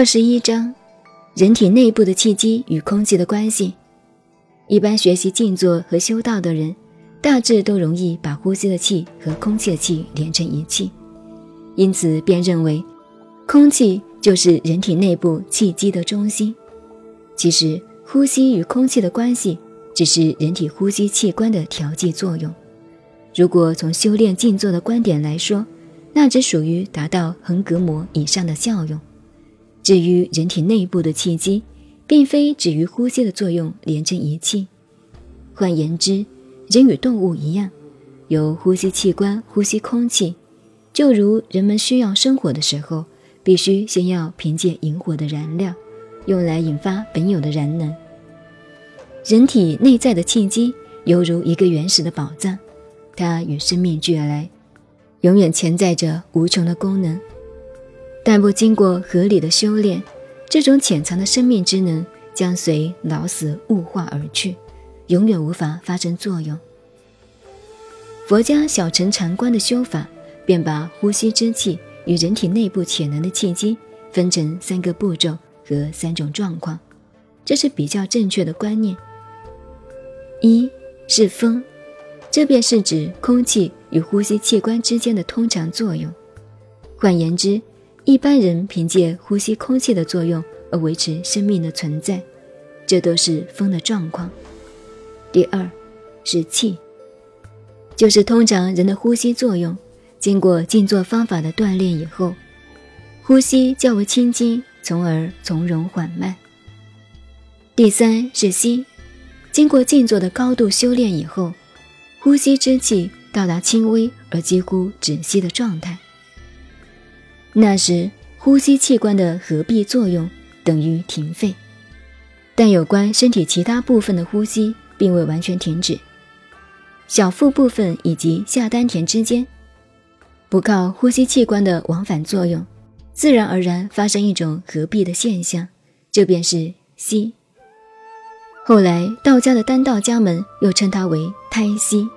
二十一章，人体内部的气机与空气的关系。一般学习静坐和修道的人，大致都容易把呼吸的气和空气的气连成一气，因此便认为空气就是人体内部气机的中心。其实，呼吸与空气的关系只是人体呼吸器官的调剂作用。如果从修炼静坐的观点来说，那只属于达到横膈膜以上的效用。至于人体内部的气机，并非只与呼吸的作用连成一气。换言之，人与动物一样，有呼吸器官呼吸空气，就如人们需要生火的时候，必须先要凭借引火的燃料，用来引发本有的燃能。人体内在的气机犹如一个原始的宝藏，它与生命俱来，永远潜在着无穷的功能。但不经过合理的修炼，这种潜藏的生命之能将随老死物化而去，永远无法发生作用。佛家小乘禅观的修法，便把呼吸之气与人体内部潜能的契机分成三个步骤和三种状况，这是比较正确的观念。一是风，这便是指空气与呼吸器官之间的通常作用。换言之，一般人凭借呼吸空气的作用而维持生命的存在，这都是风的状况。第二是气，就是通常人的呼吸作用，经过静坐方法的锻炼以后，呼吸较为清晰，从而从容缓慢。第三是息，经过静坐的高度修炼以后，呼吸之气到达轻微而几乎止息的状态。那时，呼吸器官的合闭作用等于停肺，但有关身体其他部分的呼吸并未完全停止。小腹部分以及下丹田之间，不靠呼吸器官的往返作用，自然而然发生一种合闭的现象，这便是息。后来道家的丹道家们又称它为胎息，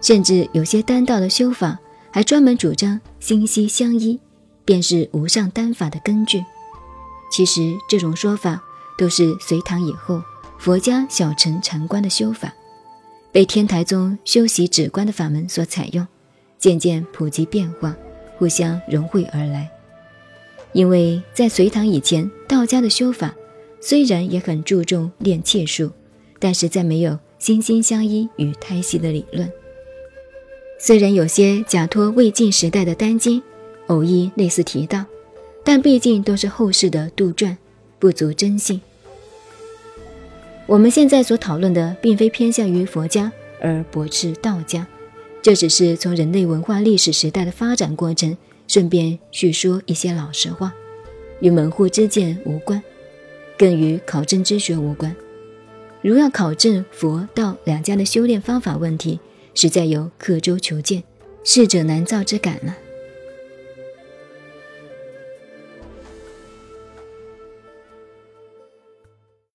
甚至有些丹道的修法还专门主张心息相依。便是无上丹法的根据。其实这种说法都是隋唐以后佛家小乘禅观的修法，被天台宗修习止观的法门所采用，渐渐普及变化，互相融汇而来。因为在隋唐以前，道家的修法虽然也很注重练气术，但实在没有心心相依与胎息的理论。虽然有些假托魏晋时代的丹经。偶一类似提到，但毕竟都是后世的杜撰，不足真信。我们现在所讨论的，并非偏向于佛家而驳斥道家，这只是从人类文化历史时代的发展过程，顺便叙说一些老实话，与门户之见无关，更与考证之学无关。如要考证佛道两家的修炼方法问题，实在有刻舟求剑、逝者难造之感了。